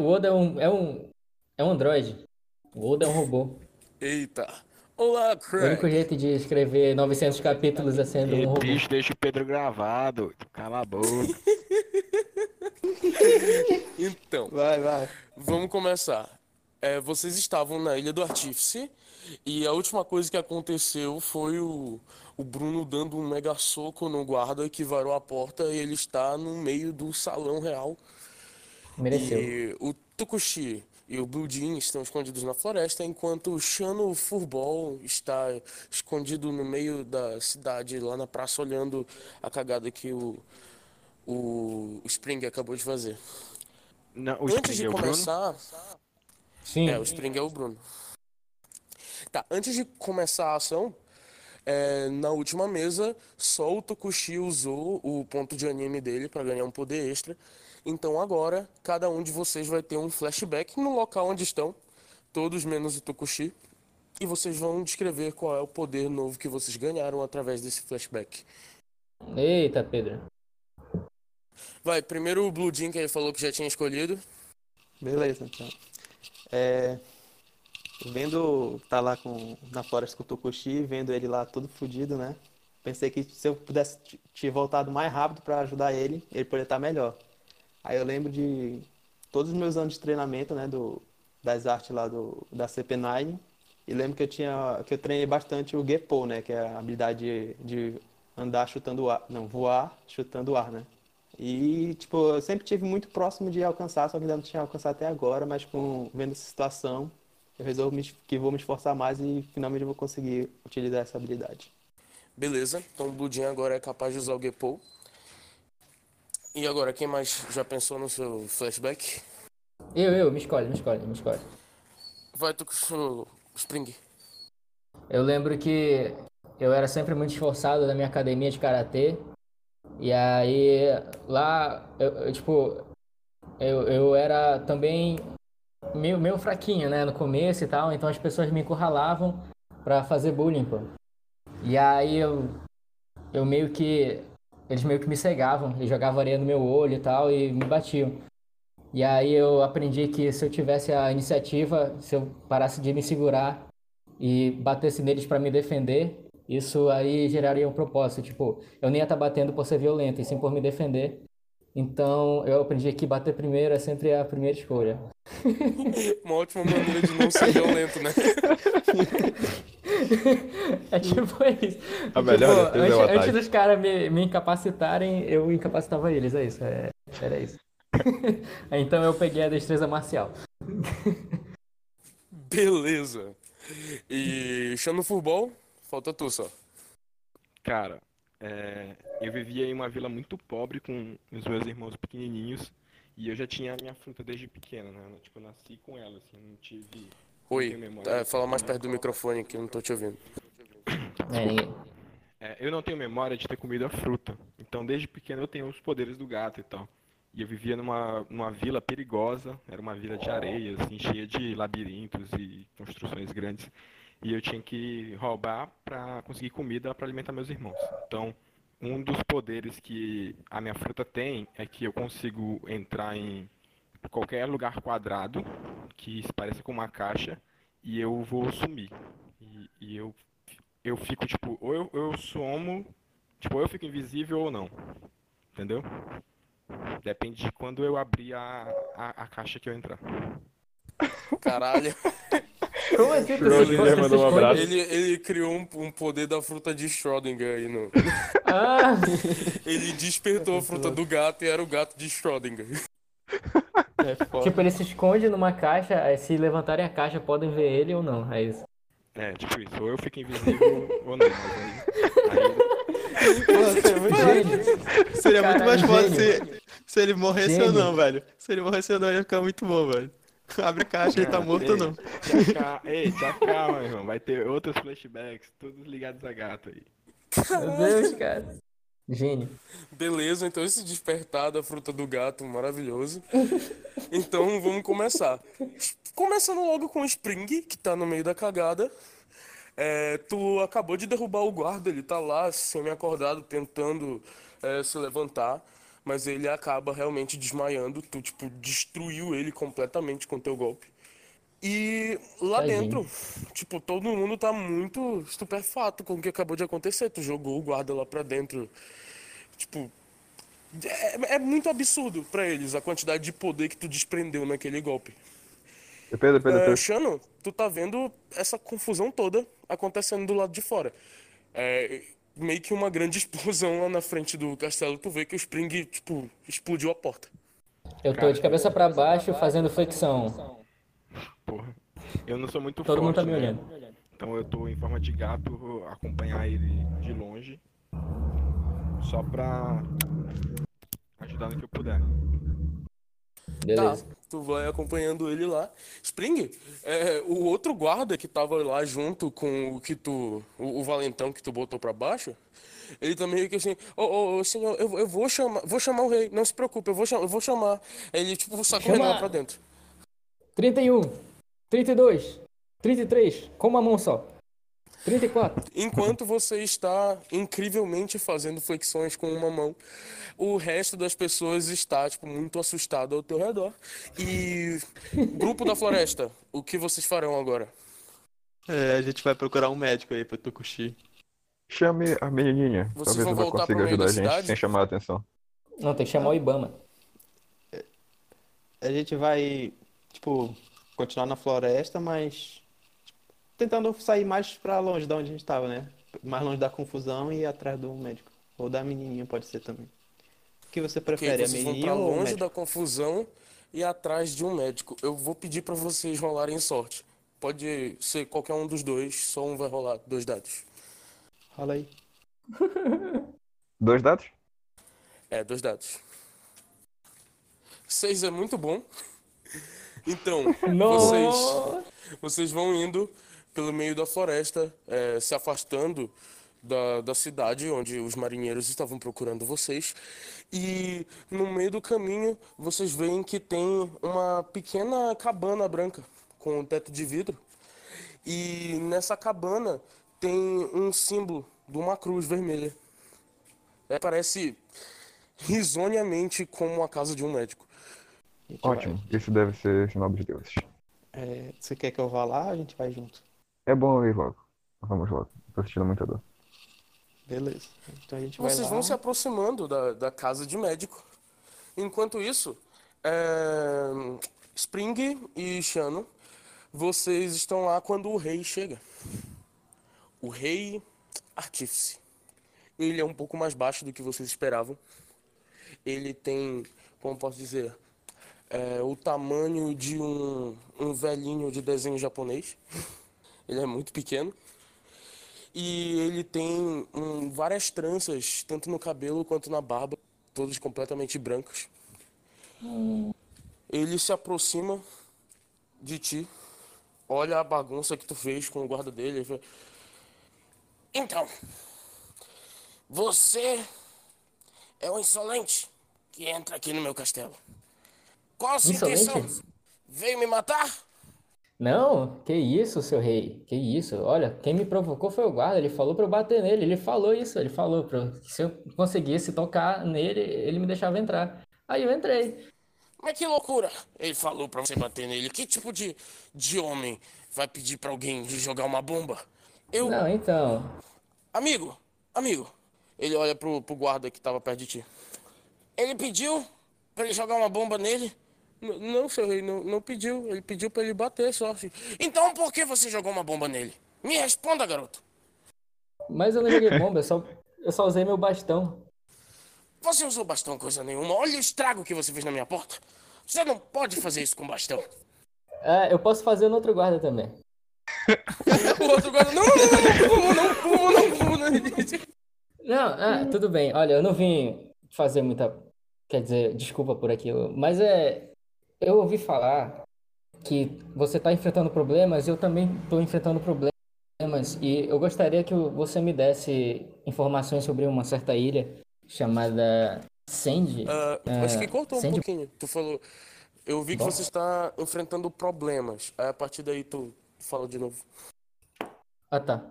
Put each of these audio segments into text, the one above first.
o Oda é um, é um, é um androide. O Oda é um robô. Eita. Olá, O único Craig. jeito de escrever 900 capítulos é sendo um robô. bicho, deixa o Pedro gravado. Cala a boca. Então, Vai, vai. vamos começar. É, vocês estavam na Ilha do Artífice e a última coisa que aconteceu foi o, o Bruno dando um mega soco no guarda que varou a porta e ele está no meio do salão real. Mereceu. E o Tukushi e o Blue Jean estão escondidos na floresta, enquanto o Shano Furball está escondido no meio da cidade, lá na praça, olhando a cagada que o, o, Spring acabou de fazer. Não, o Antes Spring de é começar. Sim. É, o Spring é o Bruno. Tá, antes de começar a ação, é, na última mesa, só o Tokushi usou o ponto de anime dele para ganhar um poder extra. Então agora, cada um de vocês vai ter um flashback no local onde estão, todos menos o Tokushi. E vocês vão descrever qual é o poder novo que vocês ganharam através desse flashback. Eita, Pedro. Vai, primeiro o Blue Jean, que ele falou que já tinha escolhido. Beleza, então. É, vendo tá lá com, na floresta com o Tokushi, vendo ele lá todo fudido, né? Pensei que se eu pudesse ter voltado mais rápido pra ajudar ele, ele poderia estar melhor. Aí eu lembro de todos os meus anos de treinamento, né, do, das artes lá do, da CP9, e lembro que eu tinha, que eu treinei bastante o Gepo, né, que é a habilidade de, de andar chutando ar, não, voar chutando o ar, né? E, tipo, eu sempre tive muito próximo de alcançar, só que ainda não tinha alcançado até agora, mas com vendo essa situação, eu resolvo me que vou me esforçar mais e finalmente vou conseguir utilizar essa habilidade. Beleza, então o Jean agora é capaz de usar o Gepo. E agora, quem mais já pensou no seu flashback? Eu, eu, me escolhe, me escolhe, me escolhe. Vai, Tokushi, o Spring. Eu lembro que eu era sempre muito esforçado na minha academia de karatê. E aí lá, eu, eu, tipo, eu, eu era também meio, meio fraquinho, né, no começo e tal. Então as pessoas me encurralavam pra fazer bullying, pô. E aí eu, eu meio que, eles meio que me cegavam. Eles jogavam areia no meu olho e tal e me batiam. E aí eu aprendi que se eu tivesse a iniciativa, se eu parasse de me segurar e batesse neles pra me defender, isso aí geraria um propósito. Tipo, eu nem ia estar batendo por ser violento, e sim por me defender. Então eu aprendi que bater primeiro é sempre a primeira escolha. Uma ótima maneira de não ser violento, né? É tipo isso. A melhor Tipo, defesa é o antes, antes dos caras me, me incapacitarem, eu incapacitava eles, é isso. É, era isso. então eu peguei a destreza marcial. Beleza. E Shano Furball, falta tu só. Cara, é, eu vivia em uma vila muito pobre com os meus irmãos pequenininhos e eu já tinha a minha fruta desde pequena, né? Tipo, eu nasci com ela, assim, não tive. Oi, é, de fala mais perto do microfone que eu não tô te ouvindo. É, É, eu não tenho memória de ter comido a fruta. Então, desde pequeno eu tenho os poderes do gato e tal. E eu vivia numa, numa vila perigosa, era uma vila de areia, assim, cheia de labirintos e construções grandes. E eu tinha que roubar para conseguir comida para alimentar meus irmãos. Então, um dos poderes que a minha fruta tem é que eu consigo entrar em qualquer lugar quadrado que se pareça com uma caixa e eu vou sumir. E, e eu, eu fico, tipo, ou eu, eu somo, tipo, ou eu fico invisível ou não. Entendeu? Depende de quando eu abrir a, a, a caixa que eu entrar. Caralho. Como assim? Schrödinger mandou um abraço. Ele, ele criou um, um poder da fruta de Schrödinger aí no. Ah, Ele despertou a fruta do gato e era o gato de Schrödinger. É foda. tipo, ele se esconde numa caixa, aí se levantarem a caixa podem ver ele ou não, é isso. É, tipo isso, ou eu fico invisível ou não. Aí, aí seria muito, Gênio. seria muito mais foda se, se ele morresse ou Gênio. não, velho. Se ele morresse ou não, ia ficar muito bom, velho. Abre a caixa, ele tá morto ou não. Ei, acalma, meu irmão. Vai ter outros flashbacks, todos ligados a gato aí. Meu Deus, cara. Gênio. Beleza, então esse despertar da fruta do gato, maravilhoso. Então vamos começar. Começando logo com o Spring, que tá no meio da cagada. É, tu acabou de derrubar o guarda, ele tá lá semi-acordado, tentando é, se levantar. mas ele acaba realmente desmaiando. Tu, tipo, destruiu ele completamente com teu golpe. E lá Tadinho. dentro, tipo, todo mundo tá muito estupefato com o que acabou de acontecer. Tu jogou o guarda lá pra dentro. Tipo, é, é muito absurdo pra eles a quantidade de poder que tu desprendeu naquele golpe. Pedro, Pedro, É, Pedro. Shano, tu tá vendo essa confusão toda acontecendo do lado de fora. É, meio que uma grande explosão lá na frente do castelo. Tu vê que o Spring, tipo, explodiu a porta. Eu tô de cabeça pra baixo fazendo flexão. Porra. Eu não sou muito Todo forte, mundo tá me né? olhando. Então eu tô em forma de gato, vou acompanhar ele de longe. Só pra ajudar no que eu puder. Beleza. Tá, tu vai acompanhando ele lá. Spring, é, o outro guarda que tava lá junto com o que tu. O, o valentão que tu botou pra baixo. Ele tá meio que assim, ô, ô, ô, senhor, eu, eu vou chamar, vou chamar o rei, não se preocupe, eu vou, chamar, eu vou chamar. Ele, tipo, correndo lá Chama- pra dentro. 31, 32, 33, com uma mão só. 34. Enquanto você está incrivelmente fazendo flexões com uma mão, o resto das pessoas está, tipo, muito assustado ao teu redor. E grupo da floresta, o que vocês farão agora? É, a gente vai procurar um médico aí pra Tokushi. Chame a menininha. Vocês Talvez vão ela consiga ajudar a gente cidade? sem chamar a atenção. Não, tem que chamar o Ibama. A gente vai, tipo, continuar na floresta, mas tentando sair mais pra longe de onde a gente tava, né? Mais longe da confusão e ir atrás do médico. Ou da menininha, pode ser também. O que você prefere, a vocês vão menininha pra ou o longe da confusão e atrás de um médico. Eu vou pedir pra vocês rolarem sorte. Pode ser qualquer um dos dois, só um vai rolar dois dados. Fala aí. Dois dados? É, dois dados. Seis é muito bom. Então, vocês, vocês vão indo pelo meio da floresta, é, se afastando da, da cidade onde os marinheiros estavam procurando vocês. E no meio do caminho, vocês veem que tem uma pequena cabana branca com um teto de vidro. E nessa cabana tem um símbolo de uma cruz vermelha. É, parece risonhamente como a casa de um médico. Gente vai- Ótimo. Isso deve ser sinal dos deuses. É, você quer que eu vá lá? A gente vai junto. É bom eu ir logo. Vamos logo. Tô sentindo muita dor. Beleza. Então a gente vai Vocês lá. vão se aproximando da, da casa de médico. Enquanto isso, é, Spring e Shano, vocês estão lá quando o rei chega. O rei artífice. Ele é um pouco mais baixo do que vocês esperavam. Ele tem, como posso dizer, é, o tamanho de um, um velhinho de desenho japonês. Ele é muito pequeno. E ele tem hum, várias tranças, tanto no cabelo quanto na barba, todas completamente brancas. Ele se aproxima de ti, olha a bagunça que tu fez com o guarda dele fala, Então, você é um insolente que entra aqui no meu castelo. Qual a sua Insolente? intenção? Veio me matar? Não, que isso, seu rei. Que isso. Olha, quem me provocou foi o guarda. Ele falou pra eu bater nele. Ele falou isso. Ele falou pra que se eu conseguisse tocar nele, ele me deixava entrar. Aí eu entrei. Mas que loucura! Ele falou pra você bater nele. Que tipo de, de homem vai pedir pra alguém jogar uma bomba? Eu. Não, então. Amigo, amigo. Ele olha pro, pro guarda que tava perto de ti. Ele pediu pra ele jogar uma bomba nele? Não, senhor, rei, não, não pediu. Ele pediu para ele bater só. Filho. Então por que você jogou uma bomba nele? Me responda, garoto. Mas eu não joguei bomba, eu só, eu só usei meu bastão. Você usou bastão coisa nenhuma. Olha o estrago que você fez na minha porta. Você não pode fazer isso com bastão. É, eu posso fazer no outro guarda também. o outro guarda, não, não, não, fumo, não, fumo, não, fumo. Não, ah, tudo bem. Olha, eu não vim fazer muita, quer dizer, desculpa por aquilo, mas é, eu ouvi falar que você está enfrentando problemas eu também estou enfrentando problemas. E eu gostaria que você me desse informações sobre uma certa ilha chamada Sandy. Ah, acho que cortou um Sente- pouquinho. Tu falou. Eu vi que Bom. você está enfrentando problemas. Aí a partir daí tu fala de novo. Ah, tá.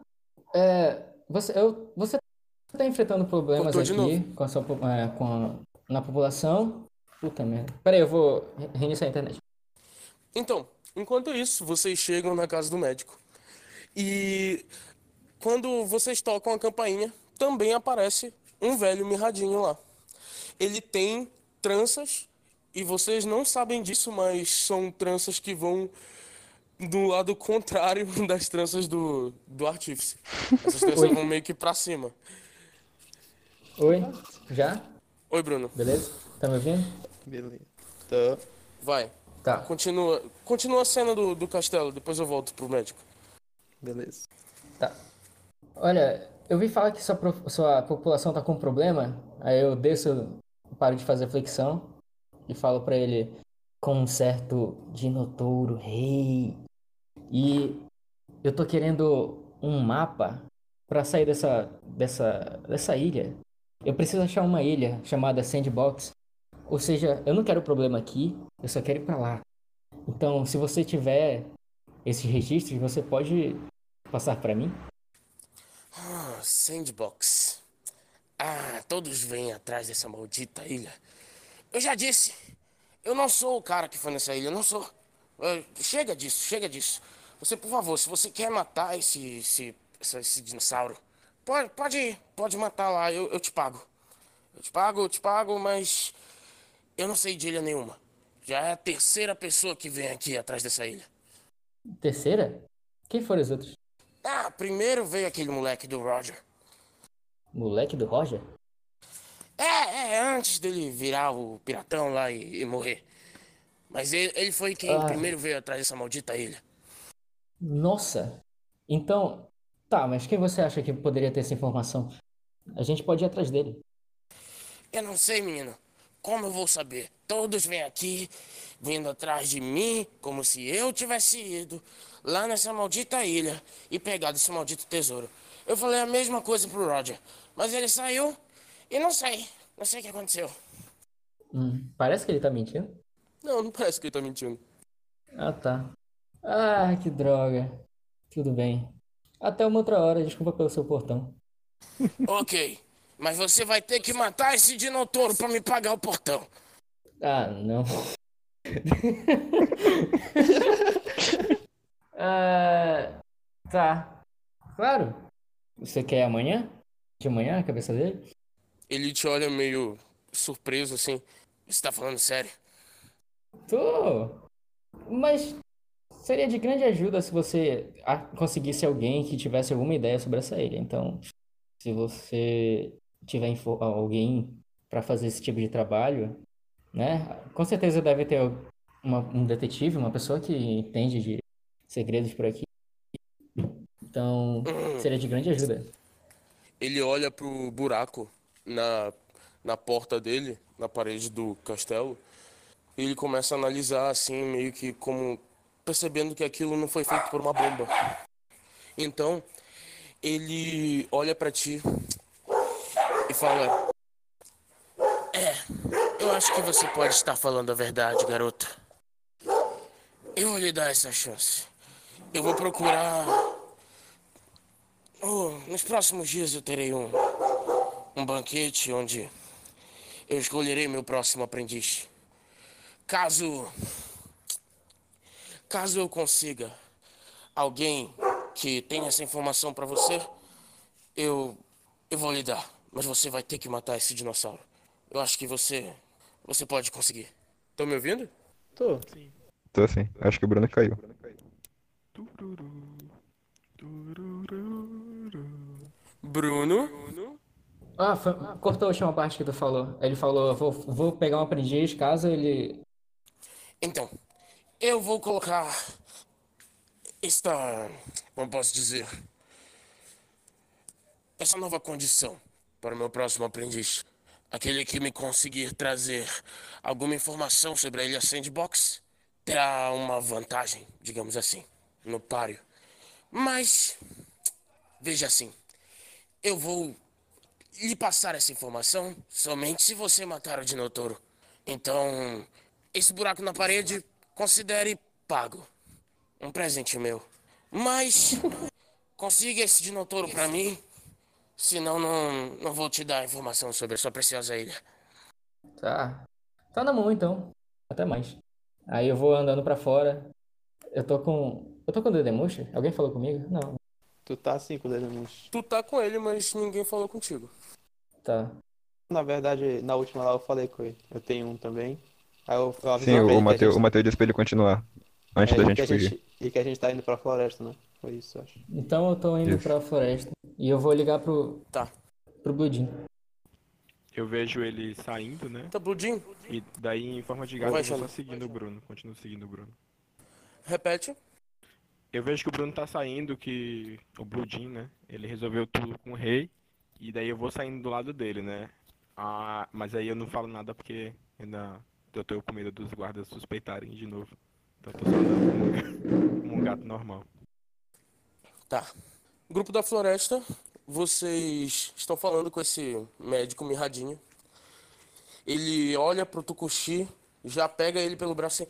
É, você, está enfrentando problemas aqui com a sua, é, com a- na população. Puta merda. Pera aí, eu vou re- reiniciar a internet. Então, enquanto isso, vocês chegam na casa do médico. E quando vocês tocam a campainha, também aparece um velho mirradinho lá. Ele tem tranças, e vocês não sabem disso, mas são tranças que vão do lado contrário das tranças do, do artífice. Essas tranças Oi. vão meio que pra cima. Oi? Já? Oi, Bruno. Beleza? Tá me ouvindo? Beleza. Tô. Vai. Tá. Continua, continua a cena do, do castelo, depois eu volto pro médico. Beleza. Tá. Olha, eu vi falar que sua, sua população tá com problema. Aí eu desço, paro de fazer flexão e falo pra ele com um certo dinotouro rei. E eu tô querendo um mapa pra sair dessa, dessa, dessa ilha. Eu preciso achar uma ilha chamada Sandbox. Ou seja, eu não quero problema aqui, eu só quero ir pra lá. Então, se você tiver esses registros, você pode passar pra mim? Ah, Sandbox. Ah, todos vêm atrás dessa maldita ilha. Eu já disse, eu não sou o cara que foi nessa ilha, eu não sou. Eh, chega disso, chega disso. Você, por favor, se você quer matar esse, esse, esse, esse dinossauro, pode, pode ir, pode matar lá, eu, eu te pago. Eu te pago, eu te pago, mas eu não sei de ilha nenhuma. Já é a terceira pessoa que vem aqui atrás dessa ilha. Terceira? Quem foram os outros? Ah, primeiro veio aquele moleque do Roger. Moleque do Roger? É, é, antes dele virar o piratão lá e, e morrer. Mas ele, ele foi quem Ah. primeiro veio atrás dessa maldita ilha. Nossa! Então, tá, mas quem você acha que poderia ter essa informação? A gente pode ir atrás dele. Eu não sei, menino. Como eu vou saber? Todos vêm aqui, vindo atrás de mim, como se eu tivesse ido lá nessa maldita ilha e pegado esse maldito tesouro. Eu falei a mesma coisa pro Roger, mas ele saiu e não sei. Não sei o que aconteceu. Hum, parece que ele tá mentindo. Não, não parece que ele tá mentindo. Ah, tá. Ah, que droga. Tudo bem. Até uma outra hora, desculpa pelo seu portão. ok, mas você vai ter que matar esse dinotouro pra me pagar o portão. Ah, não. Ah, tá. Claro. Você quer amanhã? De manhã, a cabeça dele? Ele te olha meio surpreso assim. Você tá falando sério? Tô. Mas seria de grande ajuda se você conseguisse alguém que tivesse alguma ideia sobre essa ilha. Então, se você tiver alguém para fazer esse tipo de trabalho, né? Com certeza deve ter uma- um detetive, uma pessoa que entende de segredos por aqui. Então, seria de grande ajuda. Ele olha pro buraco na, na porta dele, na parede do castelo. E ele começa a analisar assim, meio que como percebendo que aquilo não foi feito por uma bomba. Então, ele olha pra ti fala: É, eu acho que você pode estar falando a verdade, garota. Eu vou lhe dar essa chance. Eu vou procurar Oh, nos próximos dias eu terei um, um banquete onde eu escolherei meu próximo aprendiz. Caso. Caso eu consiga alguém que tenha essa informação pra você, eu. Eu vou lhe dar. Mas você vai ter que matar esse dinossauro. Eu acho que você. Você pode conseguir. Estão me ouvindo? Tô. Tô assim. Acho que o Bruno caiu. Bruno? Ah, foi- cortou a última parte que tu falou. Ele falou, vou, vou pegar um aprendiz caso ele... Então, eu vou colocar esta, como posso dizer, essa nova condição para o meu próximo aprendiz. Aquele que me conseguir trazer alguma informação sobre a ilha Sandbox terá uma vantagem, digamos assim, no páreo. Mas, veja assim, eu vou lhe passar essa informação somente se você matar o Dinotouro. Então, esse buraco na parede, considere pago. Um presente meu. Mas, consiga esse Dinotouro pra mim, senão não, não vou te dar informação sobre a sua preciosa ilha. Tá. Tá na mão então. Até mais. Aí eu vou andando pra fora. Eu tô com. Eu tô com o Dedemuxa? Alguém falou comigo? Não. Tu tá assim com o dedo murcho. Tu tá com ele, mas ninguém falou contigo. Tá. Na verdade, na última lá eu falei com ele. Eu tenho um também. Aí eu, eu Sim, o Matheus, gente- o Matheus disse pra ele continuar. Antes é, da e gente que a fugir. gente- E que a gente tá indo pra floresta, né? Foi isso, eu acho. Então eu tô indo Isso. pra floresta. E eu vou ligar pro. Tá. Pro Budin. Eu vejo ele saindo, né? Tá, Bludinho? E daí, em forma de gato, eu vou só seguindo o Bruno. Continuo seguindo o Bruno. Repete. Eu vejo que o Bruno tá saindo, que o Bludin, né? Ele resolveu tudo com o rei. E daí eu vou saindo do lado dele, né? Ah, mas aí eu não falo nada porque ainda eu tô com medo dos guardas suspeitarem de novo. Então tô só andando como, um gato normal. Tá. Grupo da Floresta, vocês estão falando com esse médico mirradinho. Ele olha pro Tucuxi, já pega ele pelo braço e...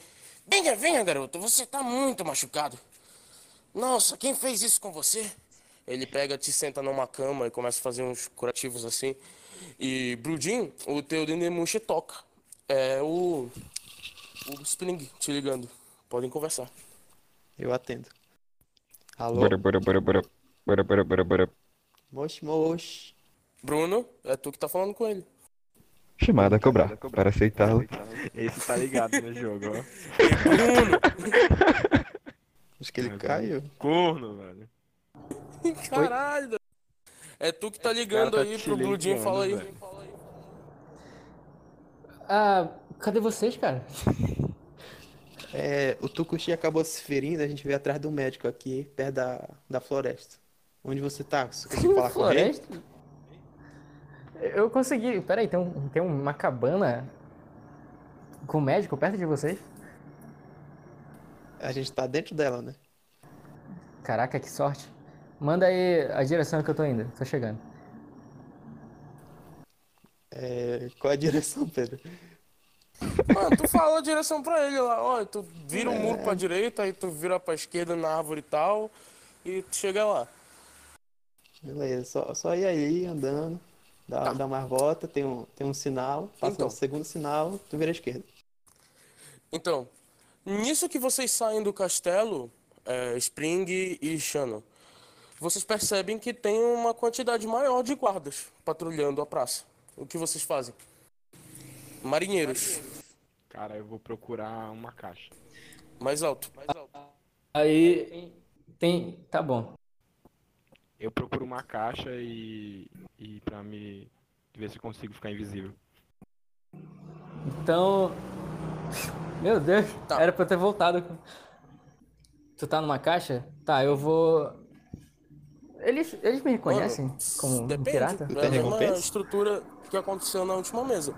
Venha, venha, garoto, você tá muito machucado. Nossa, quem fez isso com você? Ele pega, te senta numa cama e começa a fazer uns curativos assim. E, Brudin, o teu Dendemushi toca. É o... O Spring te ligando. Podem conversar. Eu atendo. Alô? Bora, bora, bora, bora. Bora, bora, bora, bora. Mosh, mosh. Bruno, é tu que tá falando com ele. Chamada a cobrar. Para aceitá-lo. Esse tá ligado no jogo, ó. Acho que ele caiu. Corno, velho. Caralho. É tu que tá ligando tá aí pro Bludinho, fala aí. Ah, cadê vocês, cara? É, o Tucuxi acabou se ferindo, a gente veio atrás do médico aqui, perto da, da floresta. Onde você tá? Você conseguiu falar com ele? Floresta? Eu consegui. Peraí, tem, um, tem uma cabana com médico perto de vocês? A gente tá dentro dela, né? Caraca, que sorte. Manda aí a direção que eu tô indo. Tô chegando. É, qual é a direção, Pedro? Mano, tu fala a direção pra ele lá. Olha, tu vira o muro pra direita, aí tu vira pra esquerda na árvore e tal. E tu chega lá. Beleza, só, só ir aí andando, dá, Tá. dá mais volta, tem um, tem um sinal, passa Então. o segundo sinal, tu vira à esquerda. Então, nisso que vocês saem do castelo, é, Spring e Shannon, vocês percebem que tem uma quantidade maior de guardas patrulhando a praça. O que vocês fazem? Marinheiros. Cara, eu vou procurar uma caixa. Mais alto. Aí tem. Tá bom. Eu procuro uma caixa e. e pra me ver se eu consigo ficar invisível. Então. Meu Deus, Tá. era pra eu ter voltado. Tu tá numa caixa? Tá, eu vou. Eles, eles me reconhecem Mano, como um Depende. pirata? É Tem a mesma recompensa? estrutura que aconteceu na última mesa.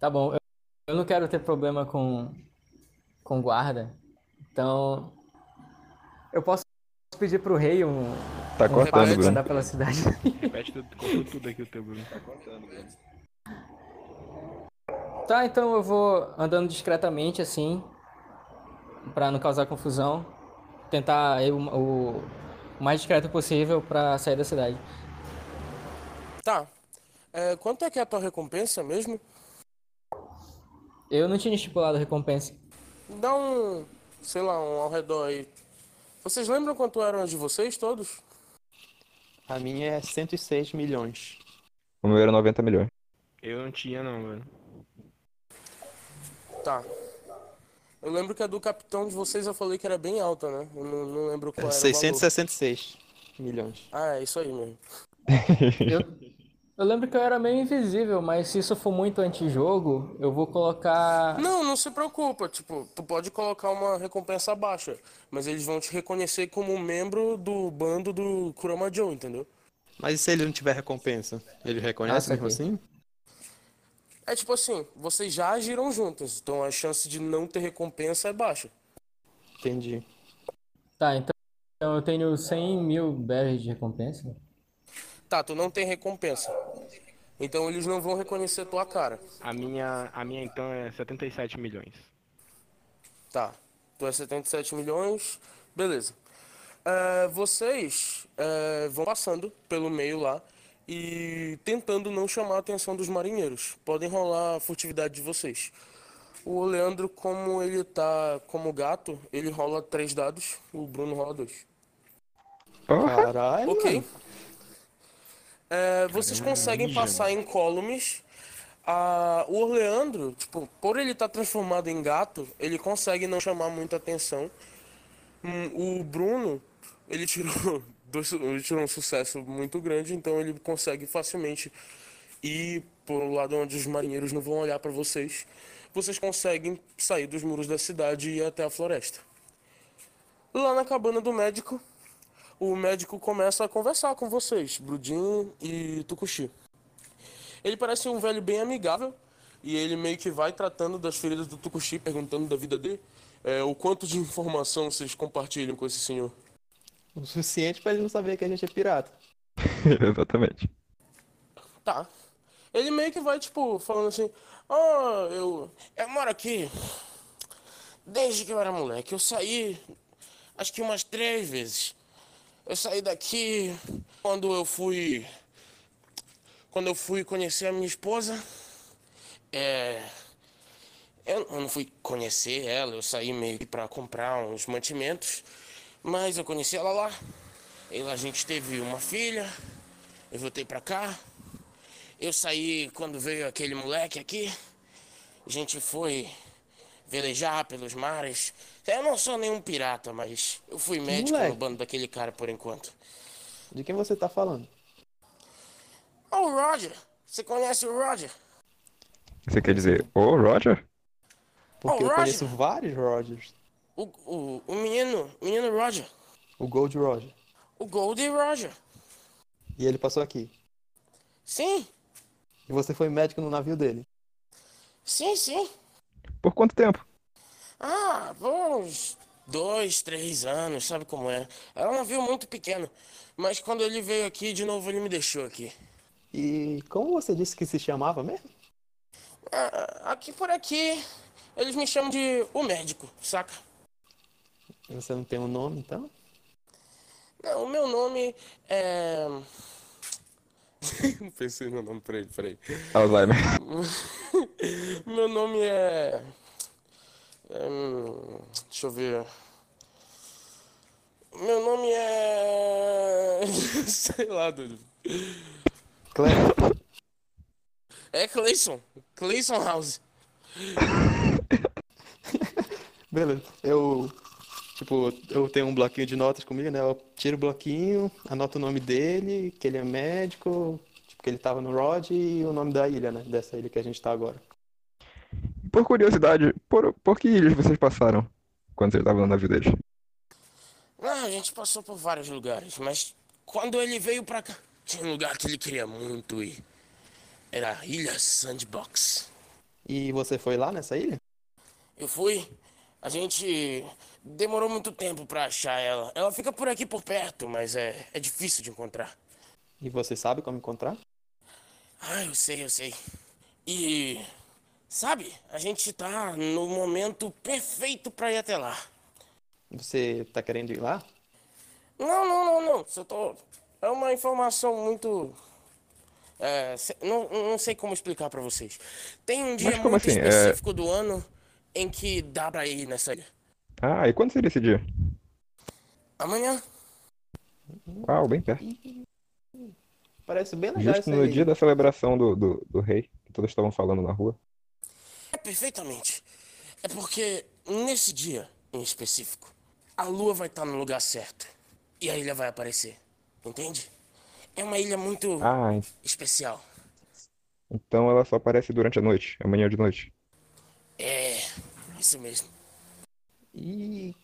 Tá bom, eu, eu não quero ter problema com, com guarda. Então. Eu posso pedir pro rei um, Tá um cortando, Bruno. andar pela cidade. Repete tudo, cortou tudo aqui o teu Bruno. Tá cortando, Bruno. Tá, então eu vou andando discretamente assim, pra não causar confusão. Tentar ir o, o- o mais discreto possível pra sair da cidade. Tá. É, quanto é que é a tua recompensa mesmo? Eu não tinha estipulado a recompensa. Dá um, sei lá, um ao redor aí. Vocês lembram quanto eram as de vocês todos? A minha é 106 milhões. O meu era 90 milhões. Eu não tinha não, velho. Tá. Eu lembro que a do capitão de vocês eu falei que era bem alta, né? Eu não, não lembro qual É era o valor. 666 milhões. Ah, é isso aí mesmo. Eu, eu lembro que eu era meio invisível, mas se isso for muito antijogo, eu vou colocar. Não, não se preocupa. Tipo, tu pode colocar uma recompensa baixa, mas eles vão te reconhecer como um membro do bando do Kurama Joe, entendeu? Mas e se ele não tiver recompensa? Ele reconhece Ah, mesmo assim? É tipo assim, vocês já agiram juntos, então a chance de não ter recompensa é baixa. Entendi. Tá, então eu tenho 100 mil berries de recompensa. Tá, tu não tem recompensa. Então eles não vão reconhecer tua cara. A minha, a minha então é 77 milhões. Tá. Tu é 77 milhões. Beleza. É, vocês é, vão passando pelo meio lá e tentando não chamar a atenção dos marinheiros. Podem rolar a furtividade de vocês. O Leandro, como ele tá como gato, ele rola três dados, o Bruno rola dois. Caralho. Ok. mano. É, vocês conseguem passar incólumes. Ah, o Leandro, tipo, por ele estar transformado em gato, ele consegue não chamar muita atenção. Hum, o Bruno, ele tirou, dois, ele tirou um sucesso muito grande, então ele consegue facilmente ir pro lado onde os marinheiros não vão olhar para vocês. Vocês conseguem sair dos muros da cidade e ir até a floresta. Lá na cabana do médico, o médico começa a conversar com vocês, Brudin e Tukushi. Ele parece um velho bem amigável e ele meio que vai tratando das feridas do Tukushi, perguntando da vida dele. É, o quanto de informação vocês compartilham com esse senhor? O suficiente pra ele não saber que a gente é pirata. Exatamente. Tá. Ele meio que vai, tipo, falando assim: Ah, eu, eu moro aqui desde que eu era moleque. Eu saí, acho que umas três vezes. Eu saí daqui quando eu fui. Quando eu fui conhecer a minha esposa. É. Eu não fui conhecer ela, eu saí meio que pra comprar uns mantimentos. Mas eu conheci ela lá. E lá a gente teve uma filha. Eu voltei pra cá. Eu saí quando veio aquele moleque aqui. A gente foi velejar pelos mares. Eu não sou nenhum pirata, mas eu fui médico moleque? no bando daquele cara por enquanto. De quem você tá falando? Oh, o Roger! Você conhece o Roger? Você quer dizer, ô Roger? Porque Oh, eu Roger. conheço vários Rogers. O, o, o menino, menino Roger. O Gold Roger. O Goldie Roger. E ele passou aqui. Sim, E você foi médico no navio dele. sim, sim. Por quanto tempo? Ah, uns dois, três anos, sabe como é? Era um navio muito pequeno. Mas quando ele veio aqui, de novo ele me deixou aqui. E como você disse que se chamava mesmo? Ah, aqui por aqui, eles me chamam de o médico, saca? Você não tem um nome, então? Não, o meu nome é. Não pensei no nome, peraí, peraí. Alzheimer. Meu nome é. É, hum, deixa eu ver. Meu nome é. Sei lá, doido. É Clayson. Clayson House. Beleza. Eu, tipo, eu tenho um bloquinho de notas comigo, né? Eu tiro o bloquinho, anoto o nome dele, que ele é médico, tipo, que ele tava no Rod e o nome da ilha, né? Dessa ilha que a gente tá agora. Por curiosidade, por, por que ilhas vocês passaram quando vocês estavam no navio deles? Ah, a gente passou por vários lugares, mas quando ele veio pra cá, tinha um lugar que ele queria muito ir. Era a Ilha Sandbox. E você foi lá nessa ilha? Eu fui. A gente demorou muito tempo pra achar ela. Ela fica por aqui por perto, mas é, é difícil de encontrar. E você sabe como encontrar? Ah, eu sei, eu sei. E. Sabe, a gente tá no momento perfeito pra ir até lá. Você tá querendo ir lá? Não, não, não, não. Só tô. É uma informação muito. É, se- não, não sei como explicar pra vocês. Tem um dia como muito assim? É- específico do ano em que dá pra ir nessa ilha. Ah, e quando seria esse dia? Amanhã. Uau, bem perto. Parece bem legal Justo no aí. dia da celebração do, do, do rei, que todos estavam falando na rua. É perfeitamente. É porque nesse dia em específico, a lua vai estar no lugar certo e a ilha vai aparecer. Entende? É uma ilha muito Ah, especial. então ela só aparece durante a noite, amanhã de noite. É, isso mesmo. E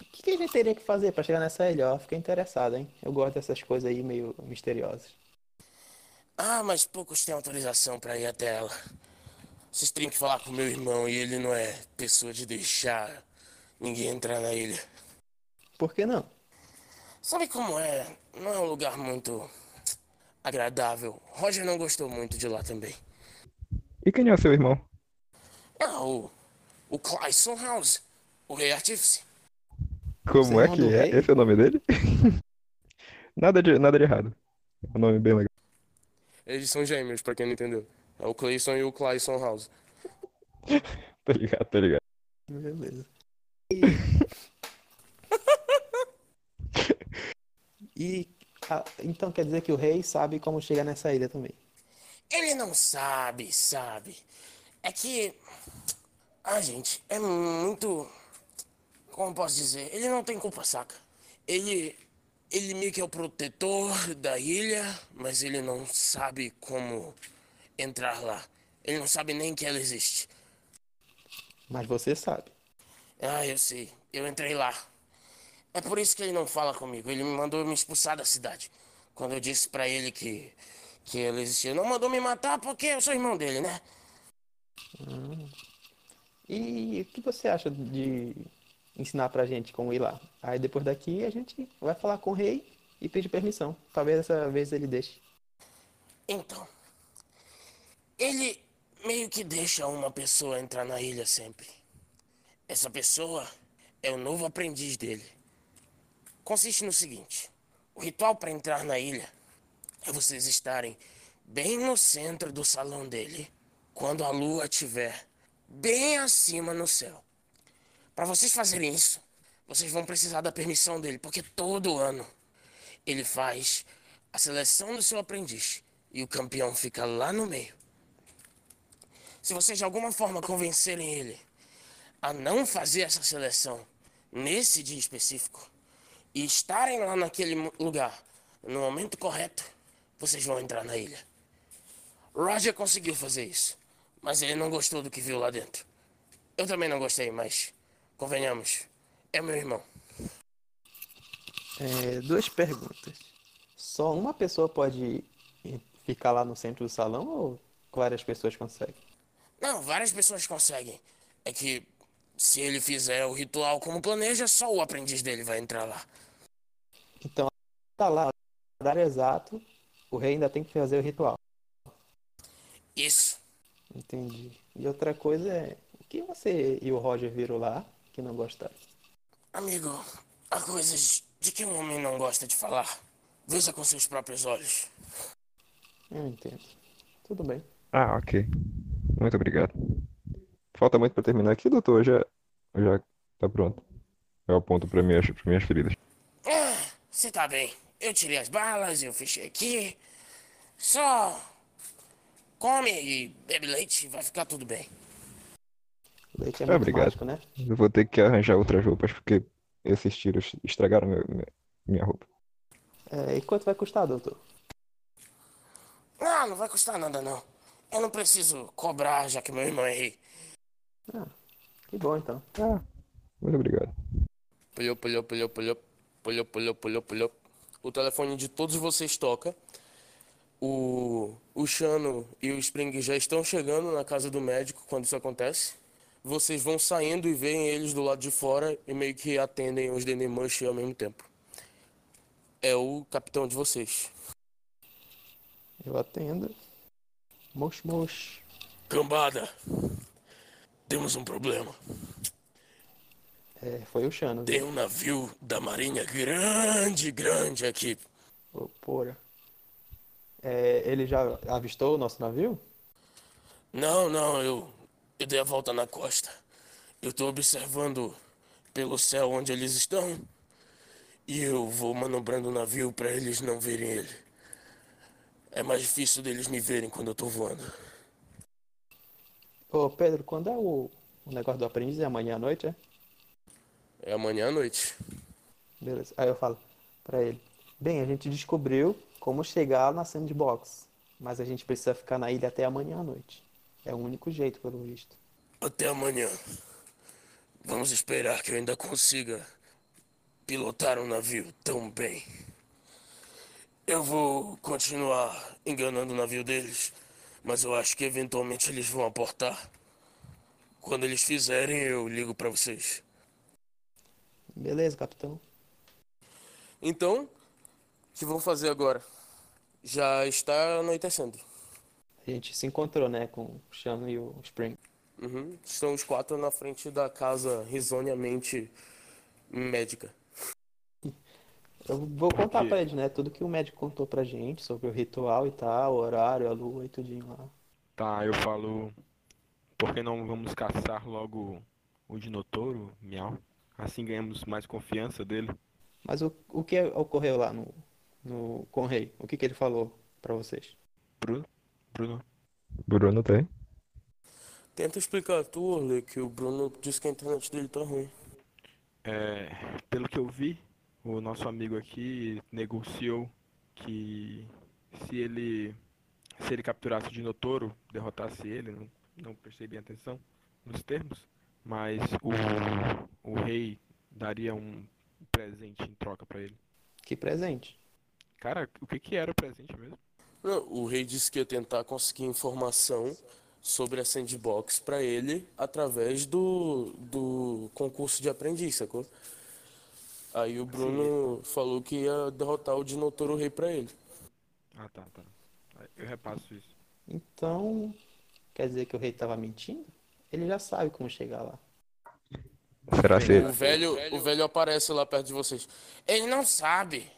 o que que a gente teria que fazer pra chegar nessa ilha? Ó, fiquei interessado, hein? Eu gosto dessas coisas aí meio misteriosas. Ah, mas poucos têm autorização pra ir até ela. Vocês teriam que falar com meu irmão e ele não é pessoa de deixar ninguém entrar na ilha. Por que não? Sabe como é? Não é um lugar muito agradável. Roger não gostou muito de lá também. E quem é o seu irmão? Ah, o, o Clayson House, o rei artífice. Como é que é? rei? Esse é o nome dele? Nada de, nada de errado. É um nome bem legal. Eles são gêmeos, pra quem não entendeu. É o Clayson e o Clayson House. Tá ligado, tá ligado. Beleza. E ah, então quer dizer que o rei sabe como chegar nessa ilha também. Ele não sabe, sabe. É que. Ah, gente, é muito. Como posso dizer? Ele não tem culpa, saca? Ele. Ele meio que é o protetor da ilha, mas ele não sabe como entrar lá. Ele não sabe nem que ela existe. Mas você sabe. Ah, eu sei. Eu entrei lá. É por isso que ele não fala comigo. Ele me mandou me expulsar da cidade. Quando eu disse pra ele que, que ele existia. Não mandou me matar porque eu sou irmão dele, né? E o que você acha de ensinar pra gente como ir lá? Aí depois daqui a gente vai falar com o rei e pedir permissão. Talvez dessa vez ele deixe. Então. Ele meio que deixa uma pessoa entrar na ilha sempre. Essa pessoa é o novo aprendiz dele. Consiste no seguinte: o ritual para entrar na ilha é vocês estarem bem no centro do salão dele quando a lua estiver bem acima no céu. Para vocês fazerem isso, vocês vão precisar da permissão dele, porque todo ano ele faz a seleção do seu aprendiz e o campeão fica lá no meio. Se vocês de alguma forma convencerem ele a não fazer essa seleção nesse dia específico e estarem lá naquele lugar no momento correto, vocês vão entrar na ilha. Roger conseguiu fazer isso, mas ele não gostou do que viu lá dentro. Eu também não gostei, mas convenhamos, é meu irmão. É, duas perguntas. Só uma pessoa pode ficar lá no centro do salão ou várias pessoas conseguem? Não, várias pessoas conseguem. É que se ele fizer o ritual como planeja, só o aprendiz dele vai entrar lá. Então, tá lá, no horário exato, o rei ainda tem que fazer o ritual. Isso. Entendi. E outra coisa é, o que você e o Roger viram lá que não gostaram? Amigo, há coisas de que um homem não gosta de falar. Veja com seus próprios olhos. Eu entendo. Tudo bem. Ah, ok. Muito obrigado. Falta muito pra terminar aqui, doutor? Já, já tá pronto. Eu aponto pra minhas, pra minhas feridas. Ah, você tá bem. Eu tirei as balas, eu fechei aqui. Só come e bebe leite, vai ficar tudo bem. Leite é Ah, muito obrigado. mágico, né? Eu vou ter que arranjar outras roupas porque esses tiros estragaram meu- minha, roupa. É, e quanto vai custar, doutor? Não, não vai custar nada não. Eu não preciso cobrar, já que meu irmão é rei. Que bom, então. Ah, muito obrigado. Pulhou, pulhou, pulhou, pulhou, pulhou, pulhou, pulhou, pulhou. O telefone de todos vocês toca. O, o Chano e o Spring já estão chegando na casa do médico quando isso acontece. Vocês vão saindo e veem eles do lado de fora e meio que atendem os Denemush ao mesmo tempo. É o capitão de vocês. Eu atendo. Mosh, mosh. Cambada, temos um problema. É, foi o Chano. Tem um navio da marinha grande, grande aqui. Ô, porra. É, ele já avistou o nosso navio? Não, não, eu, eu dei a volta na costa. Eu tô observando pelo céu onde eles estão e eu vou manobrando o navio para eles não verem ele. É mais difícil deles me verem quando eu tô voando. Ô, Pedro, quando é o, o negócio do aprendiz? É amanhã à noite, é? É amanhã à noite. Beleza. Aí eu falo pra ele: Bem, a gente descobriu como chegar na sandbox, mas a gente precisa ficar na ilha até amanhã à noite. É o único jeito, pelo visto. Até amanhã. Vamos esperar que eu ainda consiga pilotar um navio tão bem. Eu vou continuar enganando o navio deles, mas eu acho que eventualmente eles vão aportar. Quando eles fizerem, eu ligo pra vocês. Beleza, capitão. Então, o que vão fazer agora? Já está anoitecendo. A gente se encontrou, né, com o Chano e o Spring. Uhum. Estão os quatro na frente da casa risonhamente médica. Eu vou contar Porque- pra eles, né? Tudo que o médico contou pra gente sobre o ritual e tal, o horário, a lua e tudinho lá. Tá, eu falo. Por que não vamos caçar logo o Dinotouro, Miau? Assim ganhamos mais confiança dele. Mas o, o que ocorreu lá no, no, com o rei? O que que ele falou pra vocês? Bruno? Bruno? Bruno tem. Tenta explicar tu, Orle, que o Bruno disse que a internet dele tá ruim. É, pelo que eu vi, o nosso amigo aqui negociou que se ele se ele capturasse o Dinotouro, derrotasse ele, não, não prestei bem atenção nos termos, mas o, o rei daria um presente em troca pra ele. Que presente. Cara, o que que era o presente mesmo? Não, o rei disse que ia tentar conseguir informação sobre a sandbox pra ele através do, do concurso de aprendiz, sacou? Aí o Bruno falou que ia derrotar o Dinotouro Rei pra ele. Ah, tá, tá. Eu repasso isso. Então, quer dizer que o rei tava mentindo? Ele já sabe como chegar lá. Será se O velho, o velho aparece lá perto de vocês. Ele não sabe.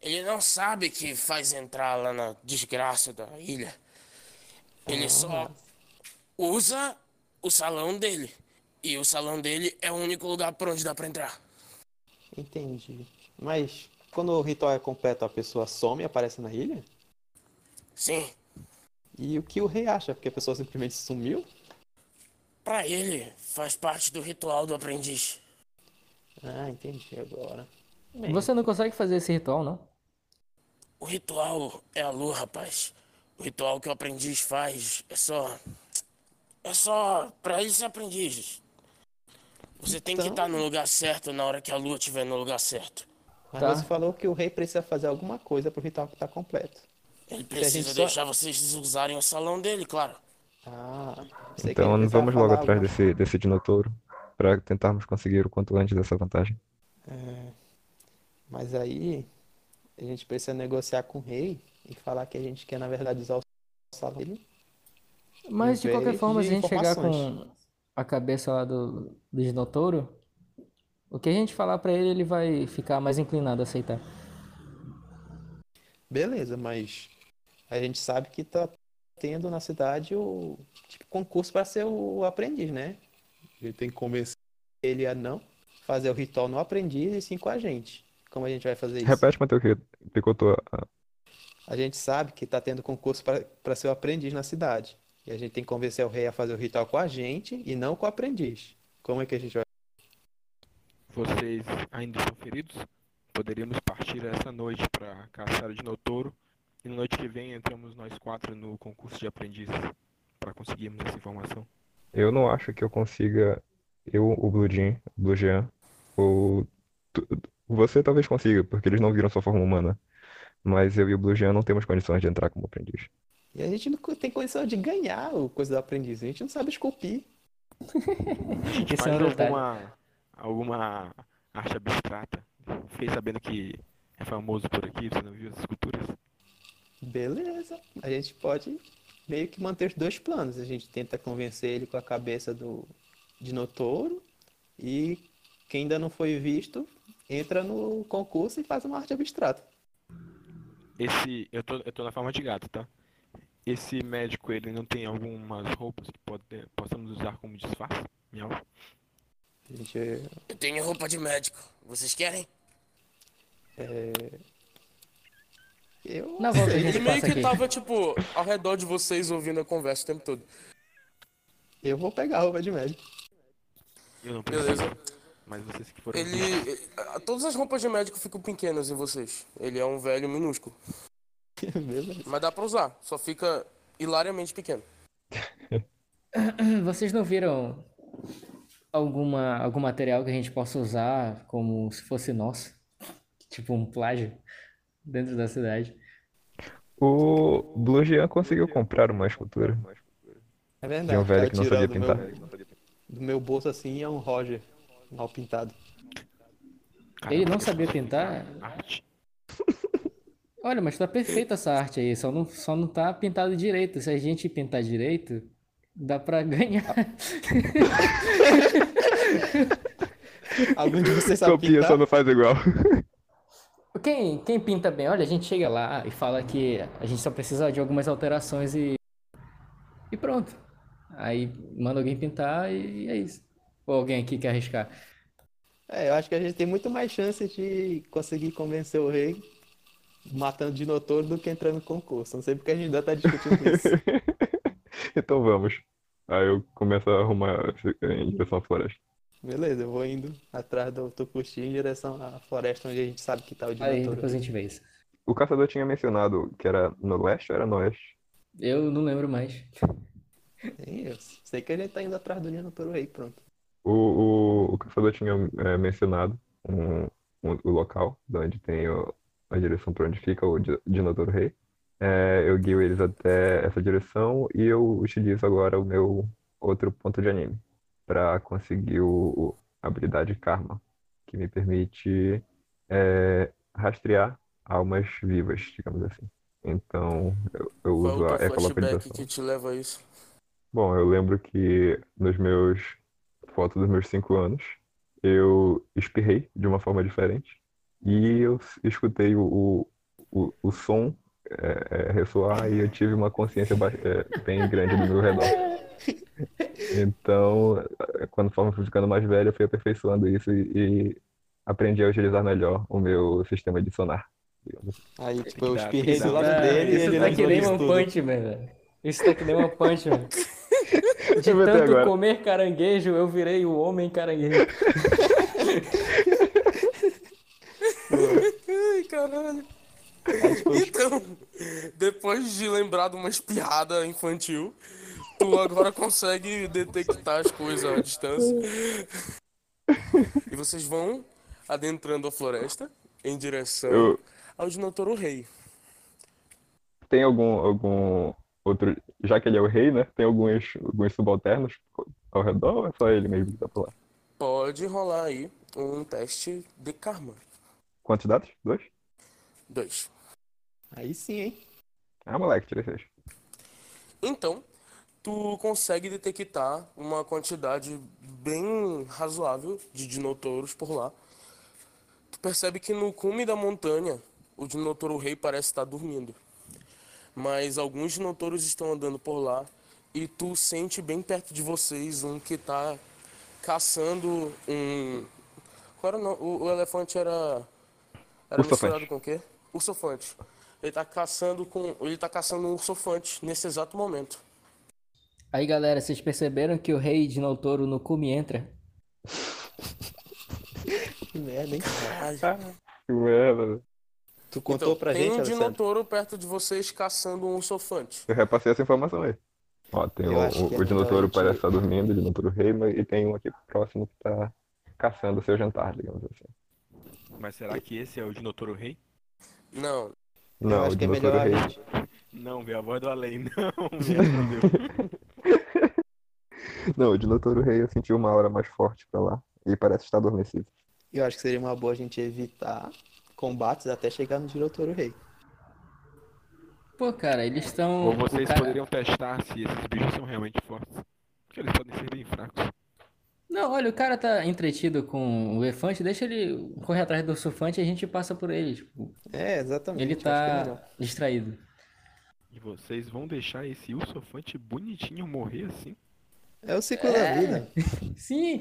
Ele não sabe que faz entrar lá na desgraça da ilha. Ele só usa o salão dele. E o salão dele é o único lugar por onde dá pra entrar. Entendi. Mas quando o ritual é completo, a pessoa some e aparece na ilha? Sim, E o que o rei acha? Porque a pessoa simplesmente sumiu? pra ele faz parte do ritual do aprendiz. Ah, entendi agora. Bem, Você não consegue fazer esse ritual, não? O ritual é a lua, rapaz. O ritual que o aprendiz faz é só. É só pra ele ser aprendiz. Você tem que Então- estar no lugar certo na hora que a lua estiver no lugar certo. Mas Tá. você falou que o rei precisa fazer alguma coisa pro ritual estar completo. Ele precisa gente só- deixar vocês usarem o salão dele, claro. Ah, sei que Então vamos logo atrás alguma- desse, desse Dinotouro para tentarmos conseguir o quanto antes dessa vantagem. É, mas aí a gente precisa negociar com o rei e falar que a gente quer, na verdade, usar o salão dele. Mas de qualquer forma, de a gente chegar com a cabeça lá do, do Dinotouro, o que a gente falar pra ele, ele vai ficar mais inclinado a aceitar. Beleza, mas a gente sabe que tá tendo na cidade o tipo, concurso para ser o aprendiz, né? Gente tem que convencer ele a não fazer o ritual no aprendiz e sim com a gente. Como a gente vai fazer isso? Repete, Matheus, que picotou. a- A gente sabe que tá tendo concurso para ser o aprendiz na cidade. E a gente tem que convencer o rei a fazer o ritual com a gente e não com o aprendiz. Como é que a gente vai? Vocês ainda estão feridos? Poderíamos partir essa noite para caçar o Dinotouro e na noite que vem entramos nós quatro no concurso de aprendizes para conseguirmos essa informação. Eu não acho que eu consiga. Eu, o Blue Jean, o Blue Jean, ou. tu- Você talvez consiga, porque eles não viram sua forma humana. Mas eu e o Blue Jean não temos condições de entrar como aprendiz. E a gente não tem condição de ganhar o coisa do aprendiz. A gente não sabe esculpir. Isso é Faz detalhe. alguma, alguma arte abstrata? Fiquei sabendo que é famoso por aqui, você não viu as esculturas? Beleza. A gente pode meio que manter os dois planos. A gente tenta convencer ele com a cabeça do Dinotouro e quem ainda não foi visto entra no concurso e faz uma arte abstrata. Esse, eu tô, eu tô na forma de gato, tá? Esse médico, ele não tem algumas roupas que pode, possamos usar como disfarce? Miau. A gente Eu tenho roupa de médico. Vocês querem? eu Na volta a Ele meio passa que aqui. tava, tipo, ao redor de vocês ouvindo a conversa o tempo todo. eu vou pegar a roupa de médico. Eu não preciso, Beleza. mas vocês que foram Ele. ele- Todas as roupas de médico ficam pequenas em vocês. Ele é um velho minúsculo. Beleza. Mas dá pra usar. Só fica hilariamente pequeno. Vocês não viram alguma, algum material que a gente possa usar como se fosse nosso? Tipo um plágio dentro da cidade. O Blue Jean conseguiu comprar uma escultura É de verdade. um velho tá que não sabia tirando pintar. do meu, do meu bolso assim é um Roger mal pintado. Ele não sabia pintar? é Arte. Olha, mas tá perfeita essa arte aí, só não, só não tá pintado direito. Se a gente pintar direito, dá pra ganhar. Algum de vocês sabe Copia, pintar? só não faz igual. quem, quem pinta bem, olha, a gente chega lá e fala que a gente só precisa de algumas alterações e. E pronto. Aí manda alguém pintar e é isso. Ou alguém aqui quer arriscar. É, eu acho que a gente tem muito mais chance de conseguir convencer o rei matando de notor do que entrando no concurso. Não sei porque a gente ainda tá discutindo isso. Então vamos. Aí eu começo a arrumar em direção à floresta. Beleza, eu vvou indo atrás do Tokushi em direção à floresta onde a gente sabe que tá o Aí diretor. depois a gente vê isso. O caçador tinha mencionado que era no leste ou era no oeste? Eu não lembro mais. Eu sei que a gente tá indo atrás do diretor rei, pronto. O, o, o caçador tinha é, mencionado um, um- o local de onde tem o- a direção para onde fica o Di- Dinotauro Rei. É, eu guio eles até essa direção e eu utilizo agora o meu outro ponto de anime para conseguir o, a habilidade Karma, que me permite é, rastrear almas vivas, digamos assim. Então eu, eu Qual uso é o a ecolocalização. que te leva a isso? Bom, eu lembro que nos meus fotos dos meus cinco anos, eu espirrei de uma forma diferente e eu escutei o, o, o, som é, é, ressoar e eu tive uma consciência é, bem grande do meu redor. Então, é, quando fui ficando mais velho, eu fui aperfeiçoando isso e, e aprendi a utilizar melhor o meu sistema de sonar. Aí, tipo, eu espirrei do lado dele e isso ele tá que nem tudo. Punch Man, velho. Isso tá que nem One Punch Man. De tanto agora. comer caranguejo, eu virei o homem caranguejo. Ai, caralho. Então, depois de lembrar de uma espiada infantil, tu agora consegue detectar as coisas à distância. E vocês vão adentrando a floresta em direção Eu- ao Dinotauro Rei. Tem algum, algum outro, já que ele é o rei, né? Tem alguns, alguns subalternos ao redor ou é só ele mesmo que tá por lá? Pode rolar aí um teste de karma. Quantos dados? Dois? Dois. Aí sim, hein? Ah, moleque, tirei seis. Então, tu consegue detectar uma quantidade bem razoável de dinotouros por lá. Tu percebe que no cume da montanha, o dinotouro rei parece estar dormindo. Mas alguns dinotouros estão andando por lá e tu sente bem perto de vocês um que está caçando um... Qual era o nome? O, o elefante era... Era misturado com o quê? Ursofante. Ele tá caçando com... Ele tá caçando um ursofante nesse exato momento. Aí, galera, vocês perceberam que o rei de Notouro no cume entra? Que merda, hein? Que merda. Tu contou Então, pra tem gente, um dinotouro perto de vocês caçando um ursofante. Eu repassei essa informação aí. Ó, tem Eu o, que é o, o Dinotouro gente- parece estar dormindo, o Dinotouro rei, mas e tem um aqui próximo que tá caçando o seu jantar, digamos assim. Mas será que esse é o Dinotouro Rei? Não, Eu Não, o acho que é melhor a rei. gente... Não, velho, a voz do além, não. Meu. Não, o Dinotouro rei eu senti uma aura mais forte pra lá. E parece estar adormecido. Eu acho que seria uma boa a gente evitar combates até chegar no Diretor Rei. Pô, cara, eles estão. Ou vocês cara- poderiam testar se esses bichos são realmente fortes. Porque eles podem ser bem fracos. Não, olha, o cara tá entretido com o elefante, deixa ele correr atrás do surfante e a gente passa por ele. Tipo, É, exatamente. ele é tá melhor. distraído. E vocês vão deixar esse ursofante bonitinho morrer assim? É o ciclo da vida. Sim!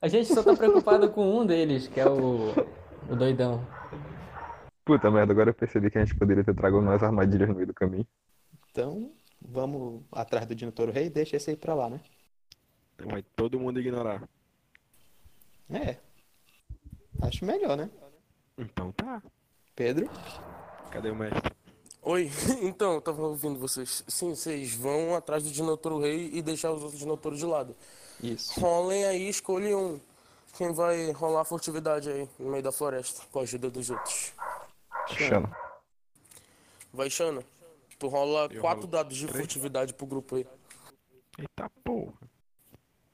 A gente só tá preocupado com um deles, que é o, o doidão. Puta merda, agora eu percebi que a gente poderia ter trago umas armadilhas no meio do caminho. Então, vamos atrás do Diretor Rei e deixa esse aí pra lá, né? Vai todo mundo ignorar. É. Acho melhor, né? Então tá. Pedro? Cadê o mestre? Oi, então, eu tava ouvindo vocês. Sim, vocês vão atrás do Dinotouro Rei e deixar os outros Dinotouros de lado. Isso. Rolem aí, escolhe um. Quem vai rolar furtividade aí no meio da floresta, com a ajuda dos outros. Xana. Vai, Xana. Tu rola Eu quatro dados de três. furtividade pro grupo aí. Eita porra.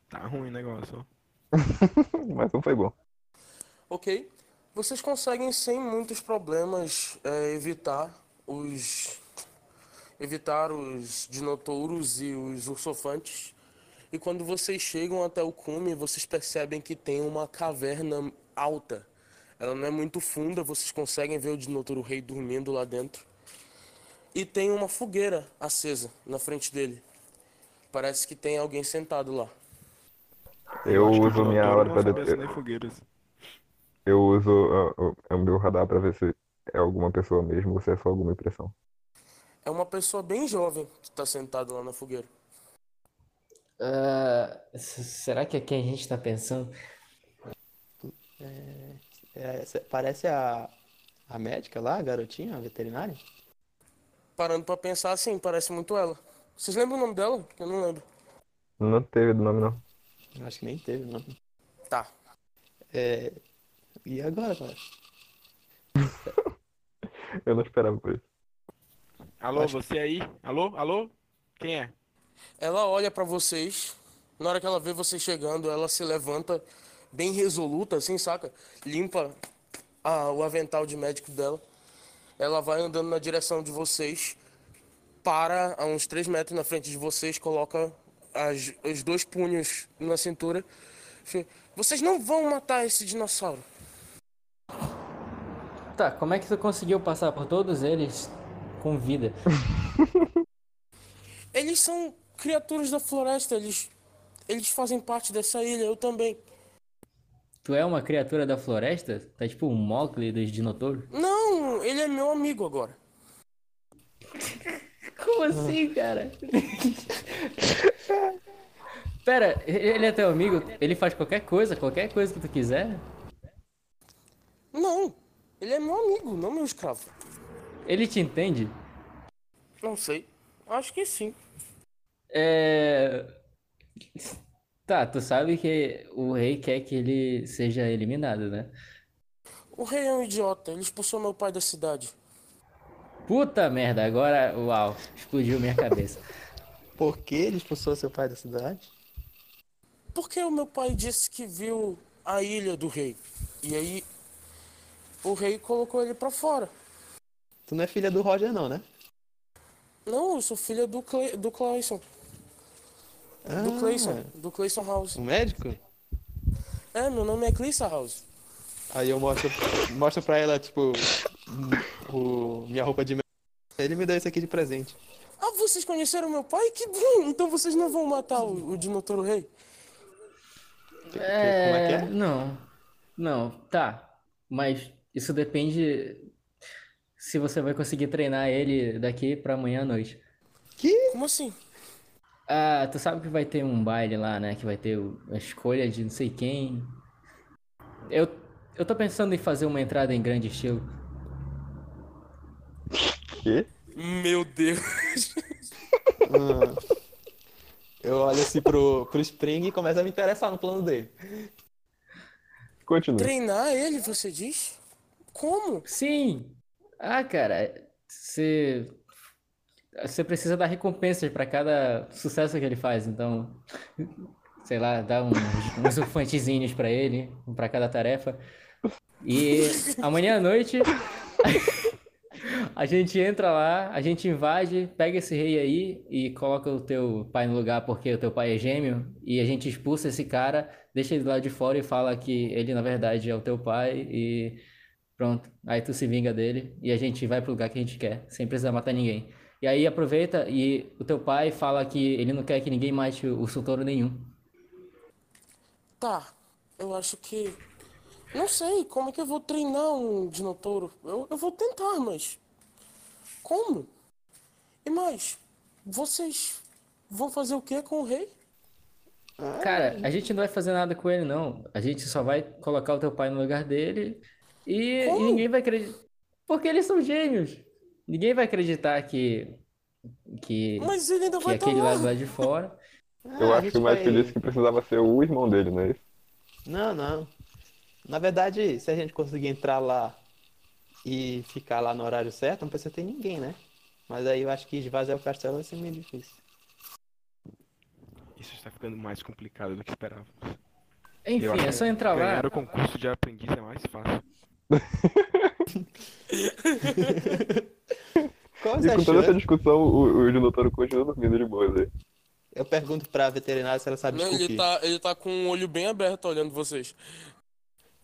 Tá ruim o negócio. Mas não foi bom. Ok. Vocês conseguem sem muitos problemas é, evitar os evitar os dinotouros e os ursofantes. E quando vocês chegam até o cume, vocês percebem que tem uma caverna alta Ela não é muito funda, vocês conseguem ver o Dinotouro Rei dormindo lá dentro. E tem uma fogueira acesa na frente dele. Parece que tem alguém sentado lá. Eu acho que o uso minha hora não fogueiras. Eu uso ah, o é o meu radar pra ver se é alguma pessoa mesmo ou se é só alguma impressão. É uma pessoa bem jovem que tá sentado lá na fogueira. Ah, s- será que é quem a gente tá pensando? É, cê- parece a, a médica lá, a garotinha, a veterinária. Parando pra pensar assim, parece muito ela. Vocês lembram o nome dela? Eu não lembro. Não teve do nome, não. Acho que nem teve, não. Tá. É, e agora, cara? Eu não esperava por isso. Alô, Acho- você aí? Alô? Alô? Quem é? Ela olha pra vocês. Na hora que ela vê vocês chegando, ela se levanta bem resoluta, assim, saca? Limpa a- o avental de médico dela. Ela vai andando na direção de vocês, para a uns 3 metros na frente de vocês, coloca as- os dois punhos na cintura. Vocês não vão matar esse dinossauro. Tá, como é que tu conseguiu passar por todos eles com vida? Eles são criaturas da floresta, eles, eles fazem parte dessa ilha, eu também. Tu é uma criatura da floresta? Tá tipo um Mowgli dos Dinotouros? Não, ele é meu amigo agora. Como assim, cara? Pera, ele é teu amigo? Ele faz qualquer coisa, qualquer coisa que tu quiser? Não, ele é meu amigo, não meu escravo. Ele te entende? Não sei. Acho que sim. É. Tá, tu sabe que o rei quer que ele seja eliminado, né? O rei é um idiota, ele expulsou meu pai da cidade. Puta merda, agora, uau, explodiu minha cabeça. Por que ele expulsou seu pai da cidade? Porque o meu pai disse que viu a ilha do rei. E aí o rei colocou ele pra fora. Tu não é filha do Roger, não, né? Não, eu sou filha do, Cle... do Clayson. Do Ah, Clayson. Do Clayson House. O médico? É, meu nome é Clayson House. Aí eu mostro, mostro pra ela, tipo, o, minha roupa de. Ele me deu isso aqui de presente. Ah, vocês conheceram meu pai? Que bom! Então vocês não vão matar o, o Dinotouro Rei? É, como é que é? Não, não, tá. Mas isso depende se você vai conseguir treinar ele daqui pra amanhã à noite. Como assim? Ah, tu sabe que vai ter um baile lá, né? Que vai ter a escolha de não sei quem. Eu, eu tô pensando em fazer uma entrada em grande estilo. Quê? Meu Deus. Ah. Eu olho assim pro, pro Spring e começo a me interessar no plano dele. Continue. Treinar ele, você diz? Como? Sim! Ah, cara, você. Você precisa dar recompensas pra cada sucesso que ele faz, então. Sei lá, dá uns, uns infantezinhos pra ele, um pra cada tarefa. E amanhã à noite. A gente entra lá, a gente invade, pega esse rei aí e coloca o teu pai no lugar porque o teu pai é gêmeo, e a gente expulsa esse cara, deixa ele lá de fora e fala que ele na verdade é o teu pai e pronto. Aí tu se vinga dele e a gente vai pro lugar que a gente quer, sem precisar matar ninguém. E aí aproveita e o teu pai fala que ele não quer que ninguém mate o Sultoro nenhum. Tá, eu acho que. Não sei, como é que eu vou treinar um Dinotouro? Eu, eu vou tentar, mas. Como? E mais, vocês vão fazer o que com o rei? Cara, a gente não vai fazer nada com ele, não. A gente só vai colocar o teu pai no lugar dele e, e ninguém vai acreditar. Porque eles são gêmeos. Ninguém vai acreditar que, que, Mas ele ainda que vai aquele lá do lá. lado de fora. Eu Ah, acho que o médico vai- disse que precisava ser o irmão dele, não é isso? Não, não. Na verdade, se a gente conseguir entrar lá e ficar lá no horário certo, não precisa ter ninguém, né? Mas aí eu acho que esvaziar o castelo vai ser meio difícil. Isso está ficando mais complicado do que esperávamos. Enfim, é só entrar lá. Ganhar o concurso de aprendiz é mais fácil. Qual E você com toda essa discussão, o, o Junotaro continua dormindo de boa aí. Eu pergunto pra veterinária se ela sabe Não, ele tá, ele tá com o olho bem aberto olhando vocês.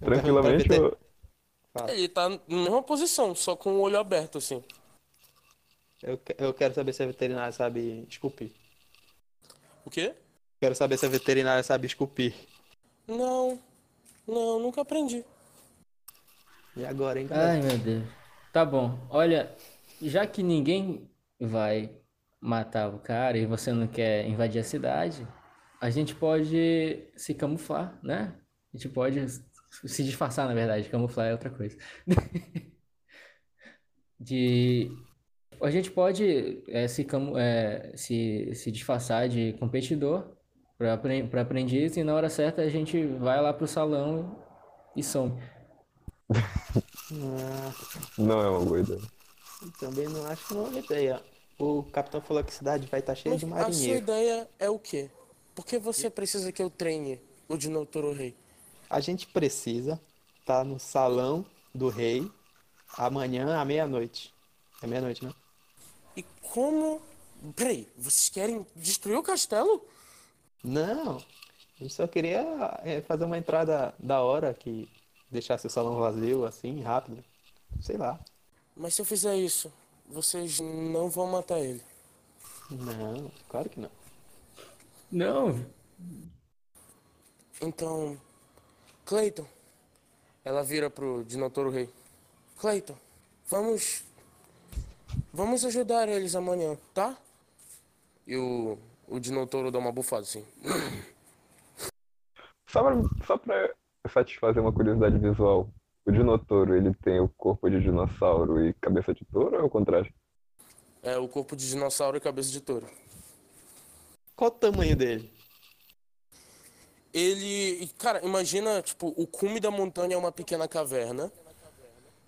Tranquilamente. Ele tá na mesma posição, só com o olho aberto, assim. Eu, eu quero saber se a veterinária sabe esculpir. O quê? Quero saber se a veterinária sabe esculpir. Não, não, nunca aprendi. E agora, hein, galera? Ai, meu Deus. Tá bom. Olha, já que ninguém vai matar o cara e você não quer invadir a cidade, a gente pode se camuflar, né? A gente pode se disfarçar, na verdade. Camuflar é outra coisa. De... A gente pode é, se, camu... é, se, se disfarçar de competidor para apren... para aprendiz e na hora certa a gente vai lá pro salão e some. Não é uma boa ideia. também não acho uma boa ideia. O capitão falou que a cidade vai estar cheia Mas de a sua ideia é o quê? Por que você precisa que eu treine o Dinotoro Rei? A gente precisa estar no salão do rei amanhã à meia-noite. É meia-noite, né? E como. Peraí, vocês querem destruir o castelo? Não, a gente só queria é, fazer uma entrada da hora que deixasse o salão vazio, assim, rápido. Sei lá. Mas se eu fizer isso, vocês não vão matar ele. Não, claro que não. Não, Então, Clayton, ela vira pro Dinotoro Rei. Clayton, vamos. Vamos ajudar eles amanhã, tá? E o, o Dinotoro dá uma bufada assim. Só pra, só pra satisfazer uma curiosidade visual, o Dinotoro, ele tem o corpo de dinossauro e cabeça de touro ou é o contrário? É o corpo de dinossauro e cabeça de touro. Qual o tamanho dele? Ele. Cara, imagina, tipo, o cume da montanha é uma pequena caverna.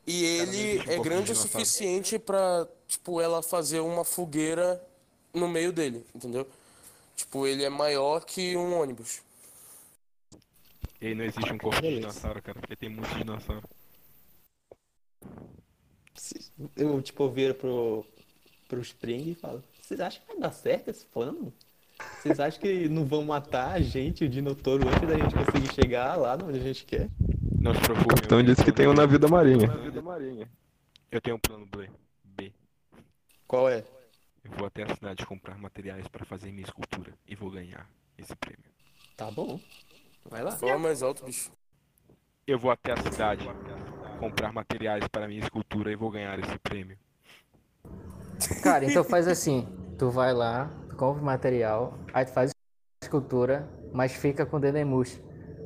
E ele um é grande o suficiente pra, tipo, ela fazer uma fogueira no meio dele, entendeu? Tipo, ele é maior que um ônibus. E aí não existe um corpo de dinossauro, cara, porque tem muito dinossauro. Eu, tipo, viro pro, pro Spring e falo, vocês acham que vai dar certo esse plano? Vocês acham que não vão matar a gente, o Dinotoro, antes da gente conseguir chegar lá onde a gente quer? Não se preocupe. O capitão disse que tem um navio da marinha. marinha. Eu tenho um plano B. B. Qual é? Eu vou até a cidade comprar materiais para fazer minha escultura e vou ganhar esse prêmio. Tá bom. Vai lá. Fala mais alto, bicho. Eu vou até a cidade comprar materiais para minha escultura e vou ganhar esse prêmio. Cara, então faz assim, tu vai lá, compra o material, aí tu faz a escultura, mas fica com o dedo em murcho.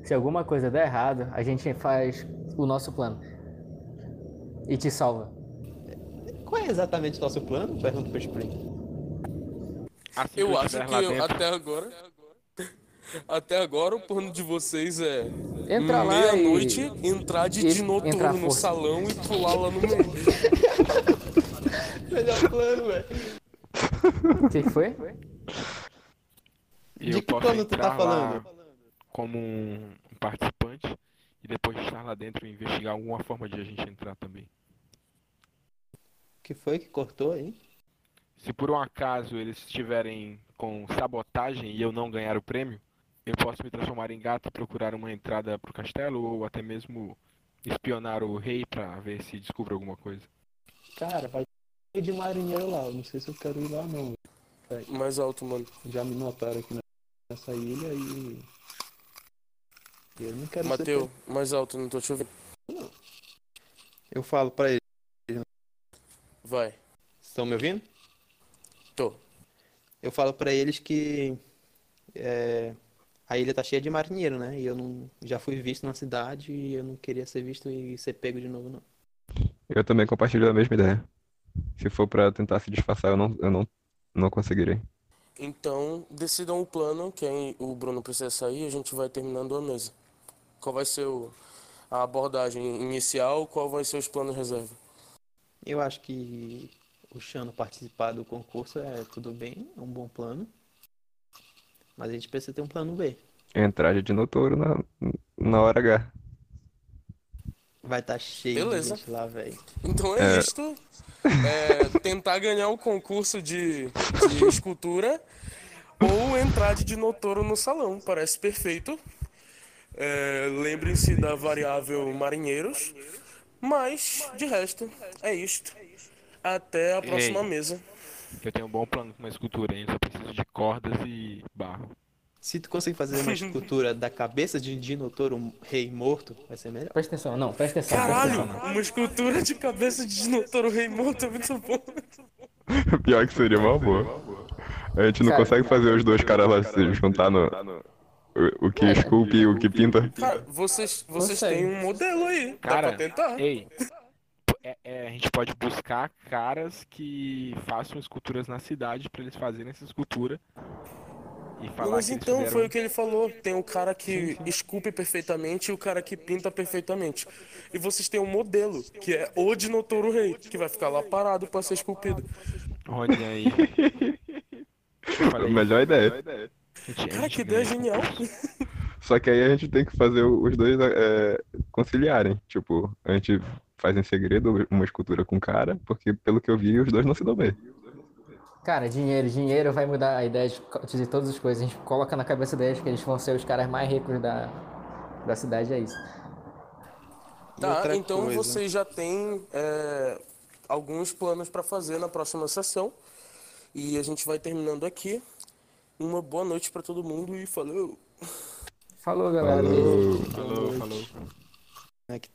Se alguma coisa der errado, a gente faz o nosso plano. E te salva. Qual é exatamente o nosso plano? Pergunta pro Spring. Assim Eu acho que eu- até agora. Até agora o plano de vocês é Entra lá meia-noite, e... entrar de e- Dinotoro entrar no salão e pular lá no meio. Melhor plano, velho. O que que foi? e De eu que posso plano tu tá lá falando? como um participante e depois de estar lá dentro investigar alguma forma de a gente entrar também. O que foi que cortou aí? Se por um acaso eles estiverem com sabotagem e eu não ganhar o prêmio, eu posso me transformar em gato e procurar uma entrada pro castelo ou até mesmo espionar o rei pra ver se descobre alguma coisa. Cara, vai de marinheiro lá. Eu não sei se eu quero ir lá não. Mais alto, mano. Já me notaram aqui nessa ilha e. Eu não quero ser Mateu, mais alto, não tô te ouvindo. pego. Eu falo pra eles. Vai. Estão me ouvindo? Tô. Eu falo pra eles que é, a ilha tá cheia de marinheiro, né? E eu não já fui visto na cidade e eu não queria ser visto e ser pego de novo, não. Eu também compartilho da mesma ideia. Se for pra tentar se disfarçar, eu não, eu não, não conseguirei. Então, decidam o plano, quem o Bruno precisa sair, a gente vai terminando a mesa. Qual vai ser o- a abordagem inicial, qual vai ser os planos reserva? Eu acho que o Chano participar do concurso é tudo bem, é um bom plano. Mas a gente precisa ter um plano B. Entrar de Notouro na, na hora H. Vai estar cheio Beleza. de gente lá, velho. Então é, É. isto. É, tentar ganhar o concurso de, de escultura ou entrar de Dinotoro no salão. Parece perfeito. É, Lembrem-se da variável marinheiros Mas, de resto, é isto. Até a próxima Ei. mesa. Eu tenho um bom plano com uma escultura, hein? Só preciso de cordas e barro. Se tu conseguir fazer uma escultura da cabeça de Dinotouro, um rei morto, vai ser melhor. Presta atenção, não, presta atenção. presta Caralho, atenção. uma escultura de cabeça de Dinotauro Rei Morto é muito bom. Pior que seria uma boa. A gente não Cara, consegue fazer os dois caras lá se juntar no. O, o que esculpe e o que pinta. Cara, vocês, vocês têm um modelo aí. Dá Cara, pra tentar. ei, é- é, a gente pode buscar caras que façam esculturas na cidade pra eles fazerem essa escultura e falar Mas então fizeram- foi o que ele falou. Tem o cara que esculpe perfeitamente e o cara que pinta perfeitamente. E vocês têm um modelo, que é o Dinotouro Rei, que vai ficar lá parado pra ser esculpido. Olha aí. Falei, Melhor ideia. Cara, que ideia genial. Só que aí a gente tem que fazer os dois é, conciliarem. Tipo, a gente faz em segredo uma escultura com o cara, porque pelo que eu vi, os dois não se dão bem. Cara, dinheiro, dinheiro vai mudar a ideia de, de todas as coisas. A gente coloca na cabeça deles que eles vão ser os caras mais ricos da, da cidade, é isso. Tá, outra então coisa. vocês já têm é, alguns planos pra fazer na próxima sessão. E a gente vai terminando aqui. Uma boa noite pra todo mundo e falou! Falou, galera. Falou. Falou, falou. É que